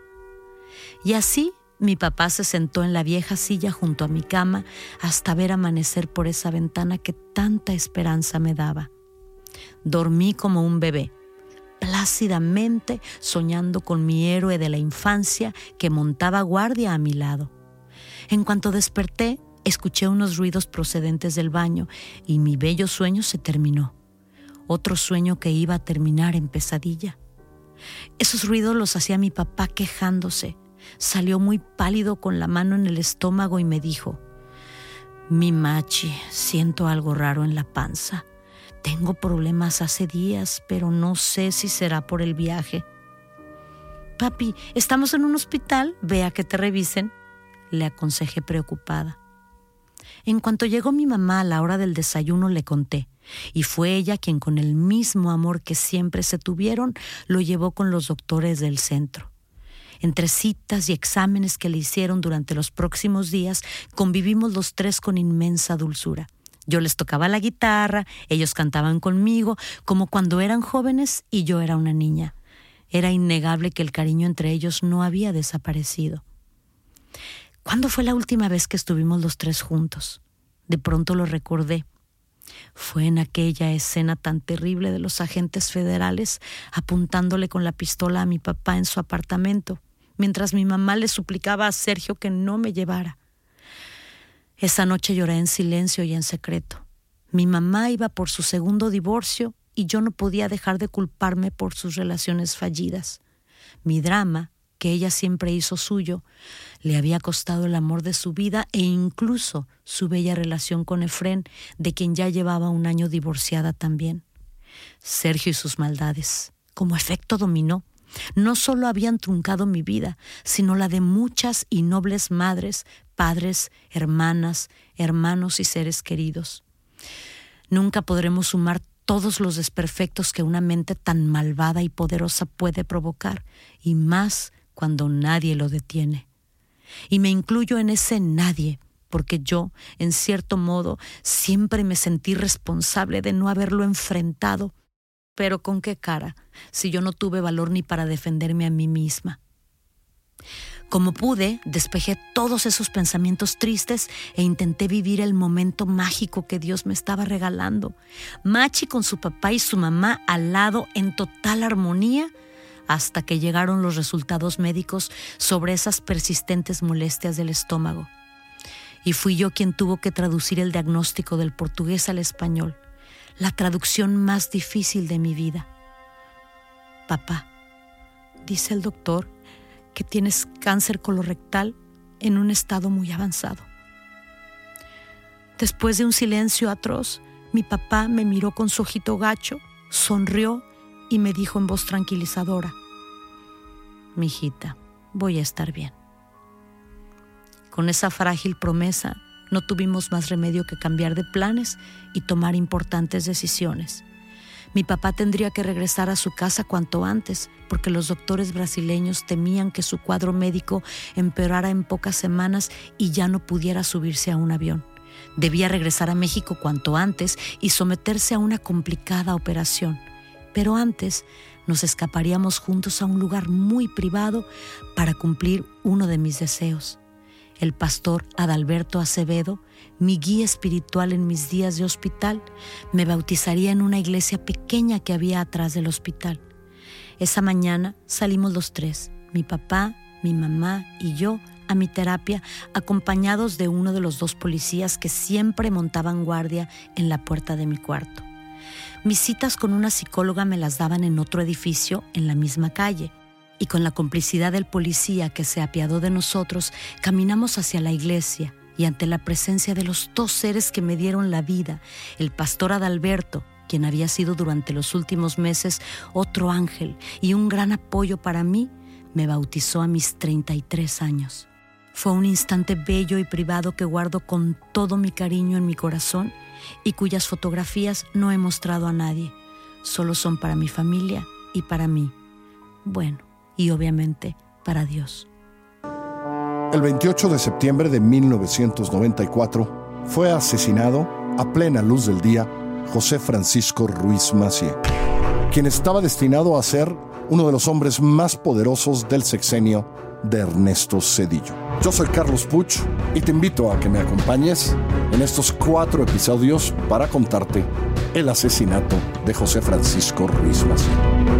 Y así mi papá se sentó en la vieja silla junto a mi cama hasta ver amanecer por esa ventana que tanta esperanza me daba. Dormí como un bebé, plácidamente soñando con mi héroe de la infancia que montaba guardia a mi lado. En cuanto desperté, escuché unos ruidos procedentes del baño y mi bello sueño se terminó. Otro sueño que iba a terminar en pesadilla. Esos ruidos los hacía mi papá quejándose. Salió muy pálido con la mano en el estómago y me dijo, mi machi, siento algo raro en la panza. Tengo problemas hace días, pero no sé si será por el viaje. Papi, estamos en un hospital, ve a que te revisen, le aconsejé preocupada. En cuanto llegó mi mamá a la hora del desayuno le conté, y fue ella quien con el mismo amor que siempre se tuvieron lo llevó con los doctores del centro. Entre citas y exámenes que le hicieron durante los próximos días, convivimos los tres con inmensa dulzura. Yo les tocaba la guitarra, ellos cantaban conmigo, como cuando eran jóvenes y yo era una niña. Era innegable que el cariño entre ellos no había desaparecido. ¿Cuándo fue la última vez que estuvimos los tres juntos? De pronto lo recordé. Fue en aquella escena tan terrible de los agentes federales apuntándole con la pistola a mi papá en su apartamento, mientras mi mamá le suplicaba a Sergio que no me llevara. Esa noche lloré en silencio y en secreto. Mi mamá iba por su segundo divorcio y yo no podía dejar de culparme por sus relaciones fallidas. Mi drama que ella siempre hizo suyo, le había costado el amor de su vida e incluso su bella relación con Efrén, de quien ya llevaba un año divorciada también. Sergio y sus maldades, como efecto dominó, no solo habían truncado mi vida, sino la de muchas y nobles madres, padres, hermanas, hermanos y seres queridos. Nunca podremos sumar todos los desperfectos que una mente tan malvada y poderosa puede provocar, y más cuando nadie lo detiene. Y me incluyo en ese nadie, porque yo, en cierto modo, siempre me sentí responsable de no haberlo enfrentado. Pero con qué cara, si yo no tuve valor ni para defenderme a mí misma. Como pude, despejé todos esos pensamientos tristes e intenté vivir el momento mágico que Dios me estaba regalando. Machi con su papá y su mamá al lado en total armonía hasta que llegaron los resultados médicos sobre esas persistentes molestias del estómago. Y fui yo quien tuvo que traducir el diagnóstico del portugués al español, la traducción más difícil de mi vida. Papá, dice el doctor que tienes cáncer colorectal en un estado muy avanzado. Después de un silencio atroz, mi papá me miró con su ojito gacho, sonrió y me dijo en voz tranquilizadora, Mijita, voy a estar bien. Con esa frágil promesa, no tuvimos más remedio que cambiar de planes y tomar importantes decisiones. Mi papá tendría que regresar a su casa cuanto antes, porque los doctores brasileños temían que su cuadro médico empeorara en pocas semanas y ya no pudiera subirse a un avión. Debía regresar a México cuanto antes y someterse a una complicada operación. Pero antes nos escaparíamos juntos a un lugar muy privado para cumplir uno de mis deseos. El pastor Adalberto Acevedo, mi guía espiritual en mis días de hospital, me bautizaría en una iglesia pequeña que había atrás del hospital. Esa mañana salimos los tres, mi papá, mi mamá y yo, a mi terapia, acompañados de uno de los dos policías que siempre montaban guardia en la puerta de mi cuarto. Mis citas con una psicóloga me las daban en otro edificio, en la misma calle, y con la complicidad del policía que se apiadó de nosotros, caminamos hacia la iglesia y ante la presencia de los dos seres que me dieron la vida, el pastor Adalberto, quien había sido durante los últimos meses otro ángel y un gran apoyo para mí, me bautizó a mis 33 años. Fue un instante bello y privado que guardo con todo mi cariño en mi corazón y cuyas fotografías no he mostrado a nadie. Solo son para mi familia y para mí. Bueno, y obviamente para Dios. El 28 de septiembre de 1994 fue asesinado a plena luz del día José Francisco Ruiz Macié, quien estaba destinado a ser uno de los hombres más poderosos del sexenio de Ernesto Cedillo. Yo soy Carlos Puch y te invito a que me acompañes en estos cuatro episodios para contarte el asesinato de José Francisco Ruiz Macié.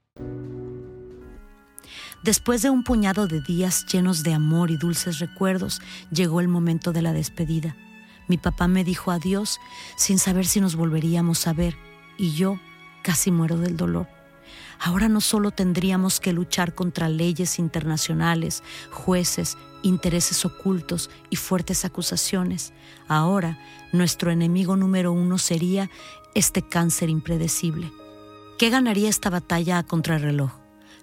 Después de un puñado de días llenos de amor y dulces recuerdos, llegó el momento de la despedida. Mi papá me dijo adiós sin saber si nos volveríamos a ver y yo casi muero del dolor. Ahora no solo tendríamos que luchar contra leyes internacionales, jueces, intereses ocultos y fuertes acusaciones. Ahora nuestro enemigo número uno sería este cáncer impredecible. ¿Qué ganaría esta batalla a contrarreloj?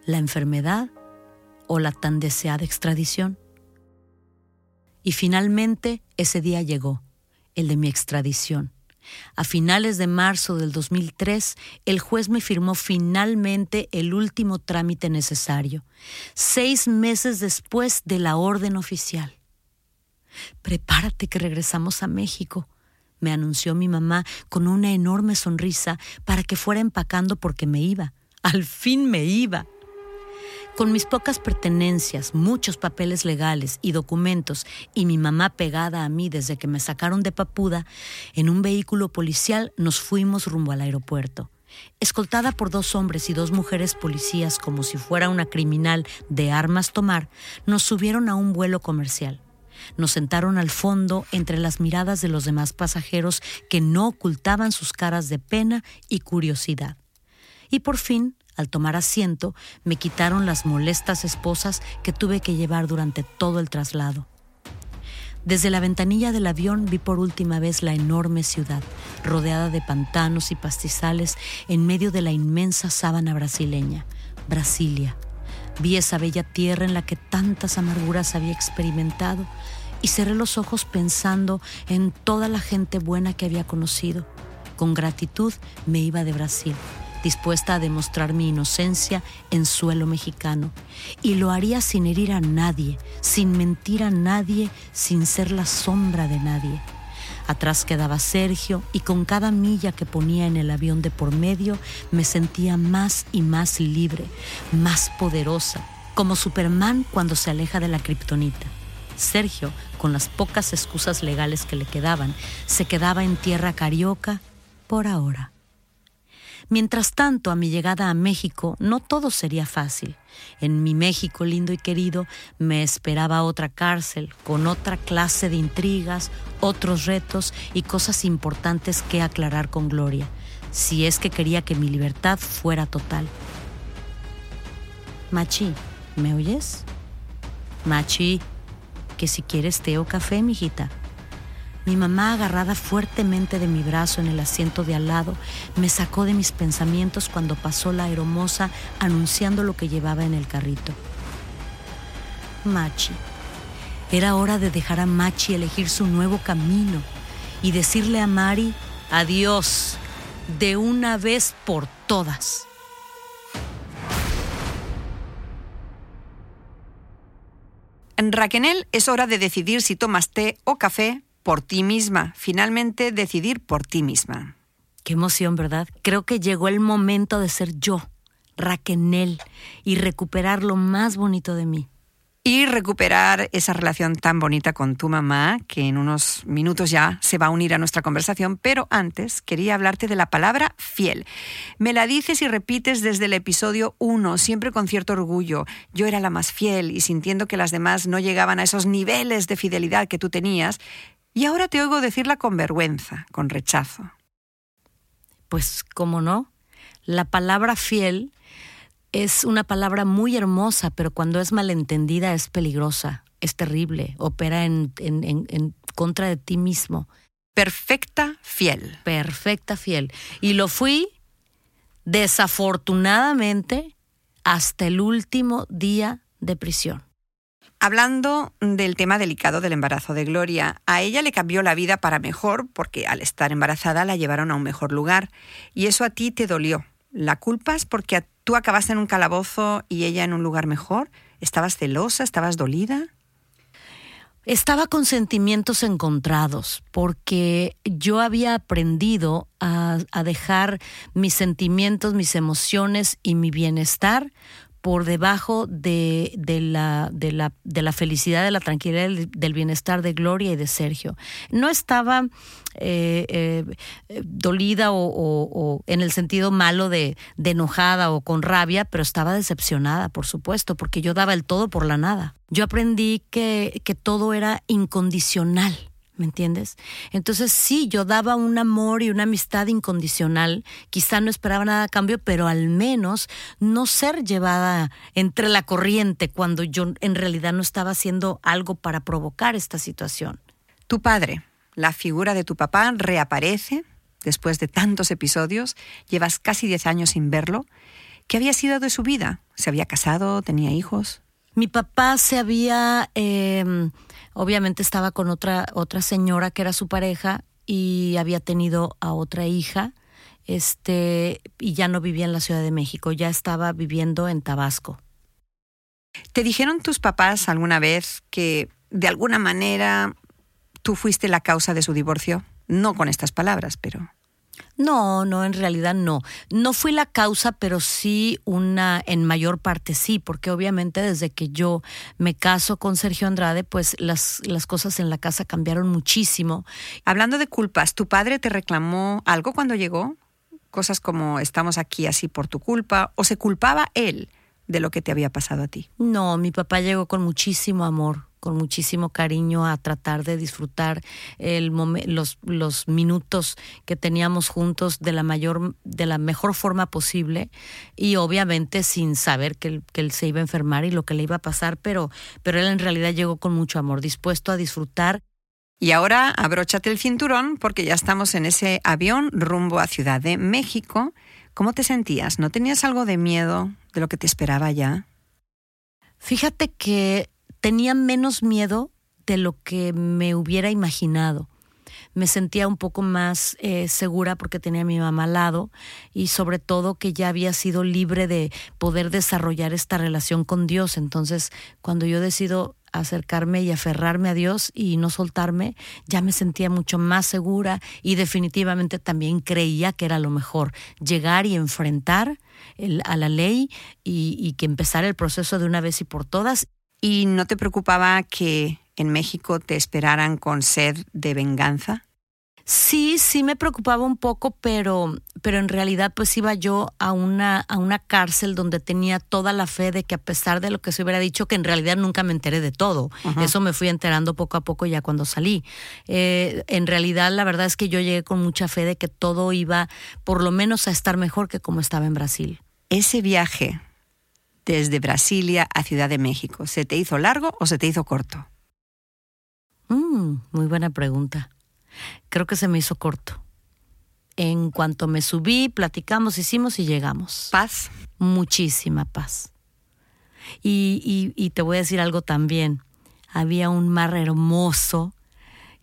¿La enfermedad o la tan deseada extradición. Y finalmente ese día llegó, el de mi extradición. A finales de marzo del 2003, el juez me firmó finalmente el último trámite necesario, seis meses después de la orden oficial. Prepárate que regresamos a México, me anunció mi mamá con una enorme sonrisa para que fuera empacando porque me iba. Al fin me iba. Con mis pocas pertenencias, muchos papeles legales y documentos y mi mamá pegada a mí desde que me sacaron de Papuda, en un vehículo policial nos fuimos rumbo al aeropuerto. Escoltada por dos hombres y dos mujeres policías como si fuera una criminal de armas tomar, nos subieron a un vuelo comercial. Nos sentaron al fondo entre las miradas de los demás pasajeros que no ocultaban sus caras de pena y curiosidad. Y por fin al tomar asiento, me quitaron las molestas esposas que tuve que llevar durante todo el traslado. Desde la ventanilla del avión vi por última vez la enorme ciudad, rodeada de pantanos y pastizales en medio de la inmensa sábana brasileña, Brasilia. Vi esa bella tierra en la que tantas amarguras había experimentado y cerré los ojos pensando en toda la gente buena que había conocido. Con gratitud me iba de Brasil dispuesta a demostrar mi inocencia en suelo mexicano. Y lo haría sin herir a nadie, sin mentir a nadie, sin ser la sombra de nadie. Atrás quedaba Sergio y con cada milla que ponía en el avión de por medio me sentía más y más libre, más poderosa, como Superman cuando se aleja de la kriptonita. Sergio, con las pocas excusas legales que le quedaban, se quedaba en tierra carioca por ahora. Mientras tanto, a mi llegada a México, no todo sería fácil. En mi México lindo y querido me esperaba otra cárcel, con otra clase de intrigas, otros retos y cosas importantes que aclarar con Gloria, si es que quería que mi libertad fuera total. Machi, ¿me oyes? Machi, que si quieres té o café, mijita. Mi mamá, agarrada fuertemente de mi brazo en el asiento de al lado, me sacó de mis pensamientos cuando pasó la aeromoza anunciando lo que llevaba en el carrito. Machi. Era hora de dejar a Machi elegir su nuevo camino y decirle a Mari adiós de una vez por todas. En Raquenel es hora de decidir si tomas té o café por ti misma, finalmente decidir por ti misma. Qué emoción, ¿verdad? Creo que llegó el momento de ser yo, Raquenel, y recuperar lo más bonito de mí. y recuperar esa relación tan bonita con tu mamá, que en unos minutos ya se va a unir a nuestra conversación, pero antes quería hablarte de la palabra fiel. Me la dices y repites desde el episodio 1, siempre con cierto orgullo. Yo era la más fiel y sintiendo que las demás no llegaban a esos niveles de fidelidad que tú tenías, y ahora te oigo decirla con vergüenza, con rechazo. Pues, ¿cómo no? La palabra fiel es una palabra muy hermosa, pero cuando es malentendida es peligrosa, es terrible, opera en, en, contra de ti mismo. Perfecta fiel. Perfecta fiel. Y lo fui, desafortunadamente, hasta el último día de prisión. Hablando del tema delicado del embarazo de Gloria, a ella le cambió la vida para mejor porque al estar embarazada la llevaron a un mejor lugar y eso a ti te dolió. ¿La culpas porque tú acabaste en un calabozo y ella en un lugar mejor? ¿Estabas celosa? ¿Estabas dolida? Estaba con sentimientos encontrados porque yo había aprendido a, a, dejar mis sentimientos, mis emociones y mi bienestar por debajo de, la, de, la, de la felicidad, de la tranquilidad, del, bienestar de Gloria y de Sergio. No estaba eh, eh, dolida o, en el sentido malo de, de enojada o con rabia, pero estaba decepcionada, por supuesto, porque yo daba el todo por la nada. Yo aprendí que, que todo era incondicional ¿Me entiendes? Entonces sí, yo daba un amor y una amistad incondicional. Quizá no esperaba nada a cambio, pero al menos no ser llevada entre la corriente cuando yo en realidad no estaba haciendo algo para provocar esta situación. Tu padre, la figura de tu papá, reaparece después de tantos episodios. Llevas casi 10 años sin verlo. ¿Qué había sido de su vida? ¿Se había casado? ¿Tenía hijos? Mi papá se había... Em, Obviamente estaba con otra, otra señora que era su pareja y había tenido a otra hija, este, y ya no vivía en la Ciudad de México, ya estaba viviendo en Tabasco. ¿Te dijeron tus papás alguna vez que de alguna manera tú fuiste la causa de su divorcio? No con estas palabras, pero... No, no, en realidad no. No fui la causa, pero sí una, en mayor parte sí, porque obviamente desde que yo me caso con Sergio Andrade, pues las, las cosas en la casa cambiaron muchísimo. Hablando de culpas, ¿tu padre te reclamó algo cuando llegó? Cosas como estamos aquí así por tu culpa, o se culpaba él de lo que te había pasado a ti. No, mi papá llegó con muchísimo amor con muchísimo cariño a tratar de disfrutar el los, los minutos que teníamos juntos de la mayor de la mejor forma posible y obviamente sin saber que él, que él se iba a enfermar y lo que le iba a pasar pero pero él en realidad llegó con mucho amor dispuesto a disfrutar y ahora abróchate el cinturón porque ya estamos en ese avión rumbo a Ciudad de México. ¿Cómo te sentías? ¿No tenías algo de miedo de lo que te esperaba ya? Fíjate que tenía menos miedo de lo que me hubiera imaginado. Me sentía un poco más eh, segura porque tenía a mi mamá al lado y sobre todo que ya había sido libre de poder desarrollar esta relación con Dios. Entonces, cuando yo decido acercarme y aferrarme a Dios y no soltarme, ya me sentía mucho más segura y definitivamente también creía que era lo mejor, llegar y enfrentar a la ley y, y que empezar el proceso de una vez y por todas ¿Y no te preocupaba que en México te esperaran con sed de venganza? Sí, sí me preocupaba un poco, pero, pero en realidad pues iba yo a una, a una cárcel donde tenía toda la fe de que a pesar de lo que se hubiera dicho, que en realidad nunca me enteré de todo. Eso me fui enterando poco a poco ya cuando salí. Eh, en realidad la verdad es que yo llegué con mucha fe de que todo iba por lo menos a estar mejor que como estaba en Brasil. Ese viaje desde Brasilia a Ciudad de México? ¿Se te hizo largo o se te hizo corto? Mm, muy buena pregunta. Creo que se me hizo corto. En cuanto me subí, platicamos, hicimos y llegamos. ¿Paz? Muchísima paz. Y, y, te voy a decir algo también. Había un mar hermoso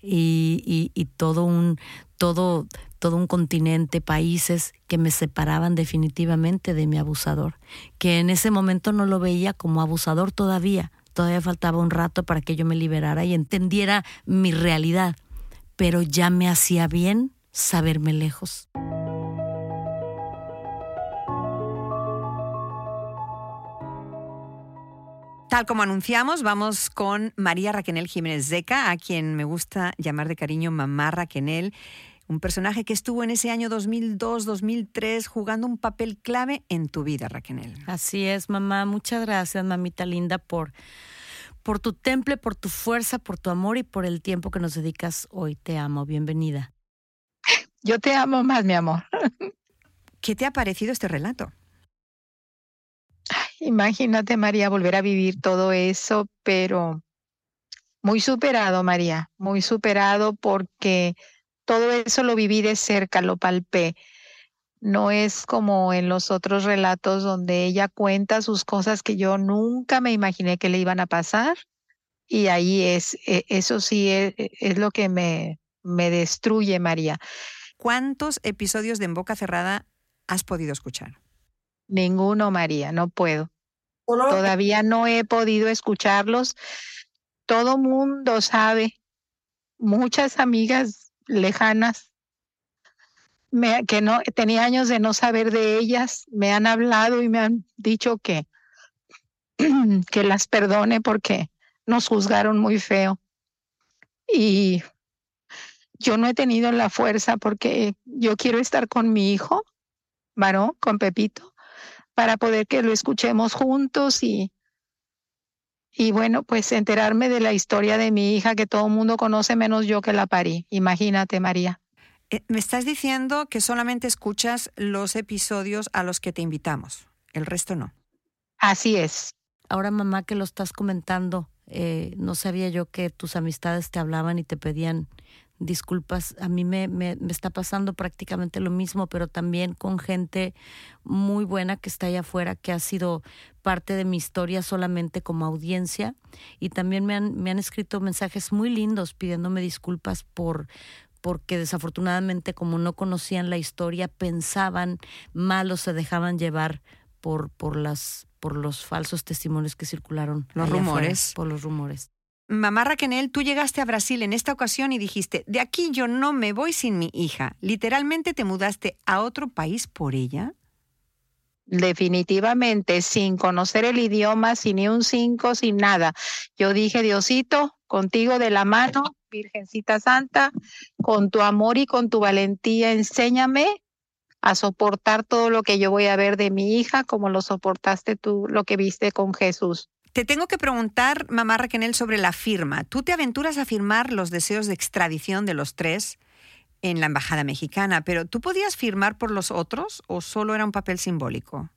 y, y todo un, todo, todo un continente, países que me separaban definitivamente de mi abusador, que en ese momento no lo veía como abusador todavía, todavía faltaba un rato para que yo me liberara y entendiera mi realidad, pero ya me hacía bien saberme lejos. Tal como anunciamos, vamos con María Raquenel Jiménez Zeca, a quien me gusta llamar de cariño Mamá Raquenel, un personaje que estuvo en ese año 2002-2003 jugando un papel clave en tu vida, Raquenel. Así es, mamá. Muchas gracias, mamita linda, por, por tu temple, por tu fuerza, por tu amor y por el tiempo que nos dedicas hoy. Te amo. Bienvenida. Yo te amo más, mi amor. ¿Qué te ha parecido este relato? Imagínate, María, volver a vivir todo eso, pero muy superado, María, muy superado porque todo eso lo viví de cerca, lo palpé. No es como en los otros relatos donde ella cuenta sus cosas que yo nunca me imaginé que le iban a pasar. Y ahí es, e, eso sí es, e, es lo que me, me destruye, María. ¿Cuántos episodios de En Boca Cerrada has podido escuchar? Ninguno, María, no puedo. Todavía no he podido escucharlos. Todo mundo sabe, muchas amigas lejanas me, que no tenía años de no saber de ellas, me han hablado y me han dicho que que las perdone porque nos juzgaron muy feo. Y yo no he tenido la fuerza porque yo quiero estar con mi hijo, varón, con Pepito, para poder que lo escuchemos juntos y, y bueno, pues enterarme de la historia de mi hija que todo el mundo conoce menos yo que la parí. Imagínate, María. Eh, me estás diciendo que solamente escuchas los episodios a los que te invitamos, el resto no. Así es. Ahora, mamá, que lo estás comentando, eh, no sabía yo que tus amistades te hablaban y te pedían disculpas, a mí me, me, está pasando prácticamente lo mismo, pero también con gente muy buena que está allá afuera, que ha sido parte de mi historia solamente como audiencia. Y también me han, me han escrito mensajes muy lindos pidiéndome disculpas por porque desafortunadamente como no conocían la historia, pensaban mal o se dejaban llevar por, por las por los falsos testimonios que circularon. Los rumores. por los rumores. Mamá Raquel, tú llegaste a Brasil en esta ocasión y dijiste, de aquí yo no me voy sin mi hija. ¿Literalmente te mudaste a otro país por ella? Definitivamente, sin conocer el idioma, sin ni un cinco, sin nada. Yo dije, Diosito, contigo de la mano, Virgencita Santa, con tu amor y con tu valentía, enséñame a soportar todo lo que yo voy a ver de mi hija, como lo soportaste tú, lo que viste con Jesús. Te tengo que preguntar, mamá Raquel, sobre la firma. ¿Tú te aventuras a firmar los deseos de extradición de los tres en la embajada mexicana, pero ¿tú podías firmar por los otros o solo era un papel simbólico?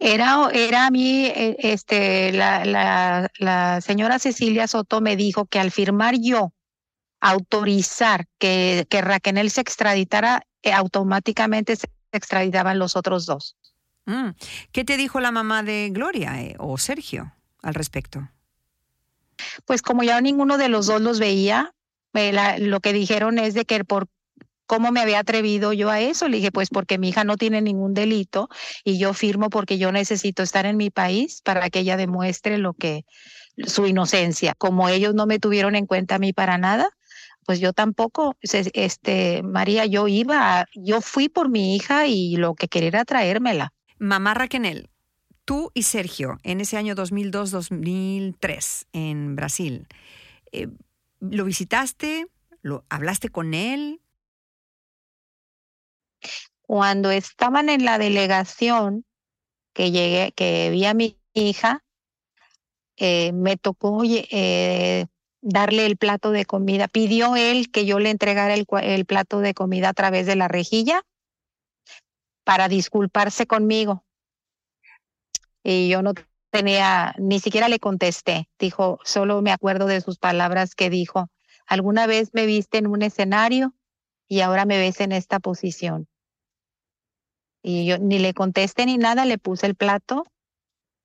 Era, era a mí, e, este, la, la, la señora Cecilia Soto me dijo que al firmar yo, autorizar que, que Raquel se extraditara, eh, automáticamente se extraditaban los otros dos. Mm. ¿Qué te dijo la mamá de Gloria eh, o Sergio? Al respecto? Pues como ya ninguno de los dos los veía, eh, lo que dijeron es de que por cómo me había atrevido yo a eso. Le dije, pues porque mi hija no tiene ningún delito y yo firmo porque yo necesito estar en mi país para que ella demuestre lo que su inocencia. Como ellos no me tuvieron en cuenta a mí para nada, pues yo tampoco, este, María, yo iba, yo fui por mi hija y lo que quería era traérmela. Mamá Raquel, tú y Sergio en ese año 2002-2003 en Brasil. Eh, ¿Lo visitaste? ¿Lo hablaste con él? Cuando estaban en la delegación que llegué, que vi a mi hija, eh, me tocó eh, darle el plato de comida. Pidió él que yo le entregara el, el plato de comida a través de la rejilla para disculparse conmigo y yo no tenía, ni siquiera le contesté. Dijo, solo me acuerdo de sus palabras que dijo, alguna vez me viste en un escenario y ahora me ves en esta posición. Y yo ni le contesté ni nada, le puse el plato,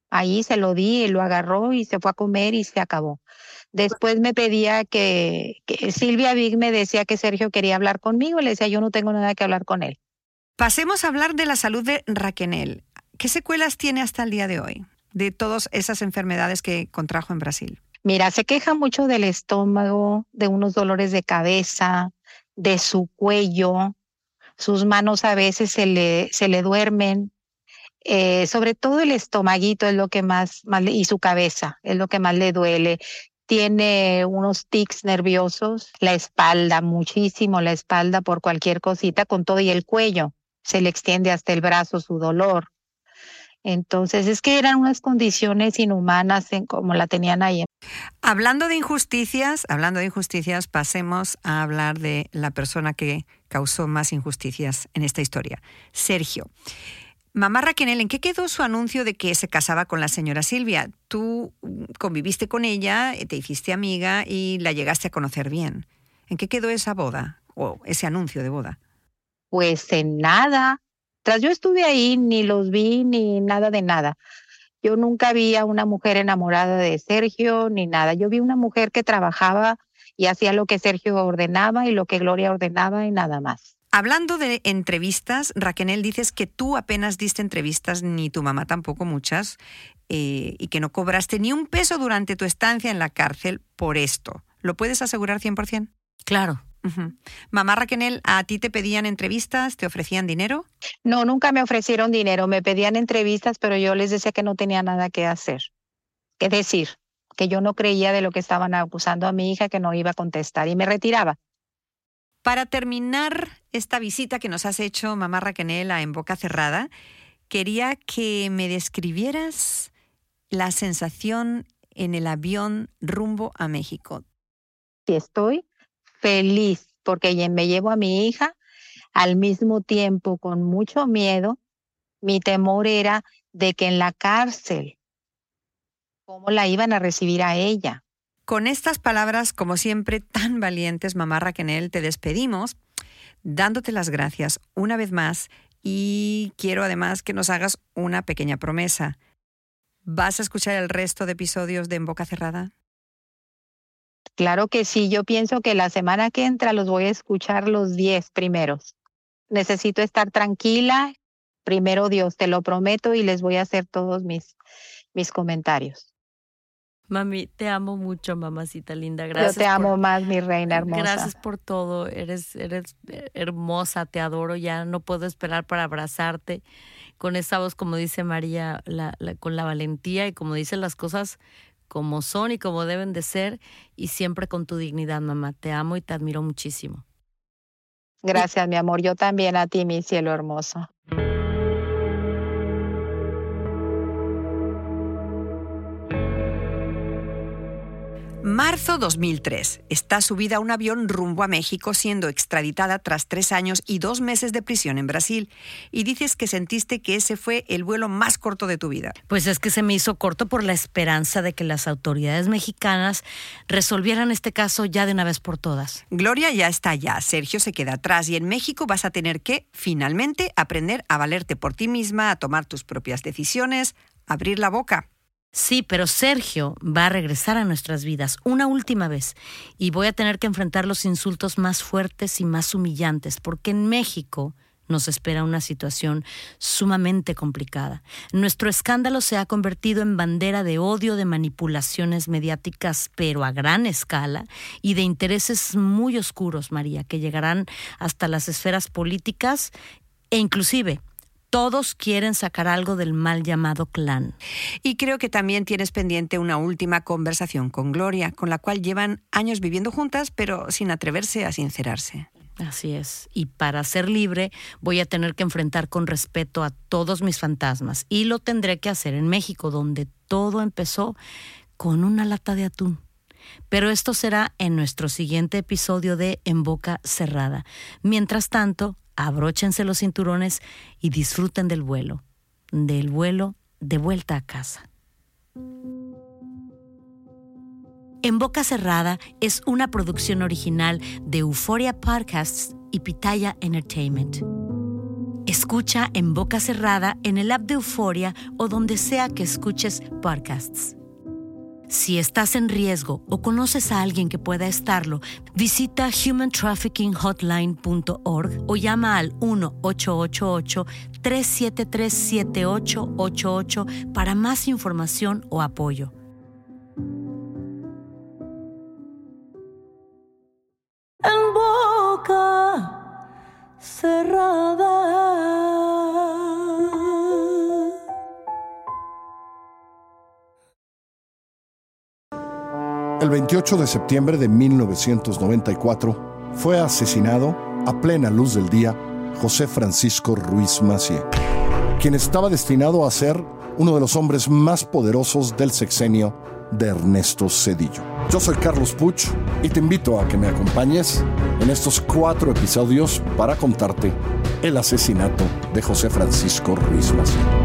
ahí se lo di, y lo agarró y se fue a comer y se acabó. Después me pedía que, Silvia Big me decía que Sergio quería hablar conmigo, le decía yo no tengo nada que hablar con él. Pasemos a hablar de la salud de Raquenel. ¿Qué secuelas tiene hasta el día de hoy de todas esas enfermedades que contrajo en Brasil? Mira, se queja mucho del estómago, de unos dolores de cabeza, de su cuello, sus manos a veces se le, se le duermen, Eh, sobre todo el estomaguito es lo que más, más y su cabeza es lo que más le duele. Tiene unos tics nerviosos, la espalda, muchísimo la espalda por cualquier cosita, con todo y el cuello. Se le extiende hasta el brazo su dolor. Entonces, es que eran unas condiciones inhumanas en como la tenían ahí. Hablando de injusticias, hablando de injusticias, pasemos a hablar de la persona que causó más injusticias en esta historia, Sergio. Mamá Raquel, ¿en qué quedó su anuncio de que se casaba con la señora Silvia? Tú conviviste con ella, te hiciste amiga y la llegaste a conocer bien. ¿En qué quedó esa boda o ese anuncio de boda? Pues en nada. Tras yo estuve ahí, ni los vi ni nada de nada. Yo nunca vi a una mujer enamorada de Sergio ni nada. Yo vi una mujer que trabajaba y hacía lo que Sergio ordenaba y lo que Gloria ordenaba y nada más. Hablando de entrevistas, Raquel, dices que tú apenas diste entrevistas, ni tu mamá tampoco muchas, eh, y que no cobraste ni un peso durante tu estancia en la cárcel por esto. ¿Lo puedes asegurar 100%? Claro. Mamá Raquel, ¿a ti te pedían entrevistas? ¿Te ofrecían dinero? No, nunca me ofrecieron dinero. Me pedían entrevistas, pero yo les decía que no tenía nada que hacer. ¿Qué decir? Que yo no creía de lo que estaban acusando a mi hija, que no iba a contestar y me retiraba. Para terminar esta visita que nos has hecho, mamá Raquel, En Boca Cerrada, quería que me describieras la sensación en el avión rumbo a México. Estoy feliz porque me llevo a mi hija al mismo tiempo con mucho miedo. Mi temor era de que en la cárcel, ¿cómo la iban a recibir a ella? Con estas palabras, como siempre, tan valientes, mamá Raquel, te despedimos dándote las gracias una vez más y quiero además que nos hagas una pequeña promesa. ¿Vas a escuchar el resto de episodios de En Boca Cerrada? Claro que sí, yo pienso que la semana que entra los voy a escuchar los 10 primeros. Necesito estar tranquila, primero Dios, te lo prometo y les voy a hacer todos mis, mis comentarios. Mami, te amo mucho, mamacita linda. Gracias. Yo te amo más, mi reina hermosa. Gracias por todo. Eres, eres hermosa, te adoro. Ya no puedo esperar para abrazarte con esa voz, como dice María, con la valentía y como dicen las cosas como son y como deben de ser y siempre con tu dignidad, mamá. Te amo y te admiro muchísimo. Gracias, mi amor. Yo también a ti, mi cielo hermoso. Marzo 2003. Está subida a un avión rumbo a México siendo extraditada tras tres años y dos meses de prisión en Brasil. Y dices que sentiste que ese fue el vuelo más corto de tu vida. Pues es que se me hizo corto por la esperanza de que las autoridades mexicanas resolvieran este caso ya de una vez por todas. Gloria ya está allá, Sergio se queda atrás y en México vas a tener que, finalmente, aprender a valerte por ti misma, a tomar tus propias decisiones, abrir la boca. Sí, pero Sergio va a regresar a nuestras vidas una última vez y voy a tener que enfrentar los insultos más fuertes y más humillantes, porque en México nos espera una situación sumamente complicada. Nuestro escándalo se ha convertido en bandera de odio, de manipulaciones mediáticas, pero a gran escala, y de intereses muy oscuros, María, que llegarán hasta las esferas políticas e inclusive todos quieren sacar algo del mal llamado clan. Y creo que también tienes pendiente una última conversación con Gloria, con la cual llevan años viviendo juntas, pero sin atreverse a sincerarse. Así es. Y para ser libre voy a tener que enfrentar con respeto a todos mis fantasmas. Y lo tendré que hacer en México, donde todo empezó con una lata de atún. Pero esto será en nuestro siguiente episodio de En Boca Cerrada. Mientras tanto, abróchense los cinturones y disfruten del vuelo, del vuelo de vuelta a casa. En Boca Cerrada es una producción original de Euphoria Podcasts y Pitaya Entertainment. Escucha en Boca Cerrada en el app de Euphoria o donde sea que escuches podcasts. Si estás en riesgo o conoces a alguien que pueda estarlo, visita humantraffickinghotline.org o llama al 1-888-373-7888 para más información o apoyo. En boca cerrada. El 28 de septiembre de 1994 fue asesinado a plena luz del día José Francisco Ruiz Macié, quien estaba destinado a ser uno de los hombres más poderosos del sexenio de Ernesto Cedillo. Yo soy Carlos Puch y te invito a que me acompañes en estos cuatro episodios para contarte el asesinato de José Francisco Ruiz Macié.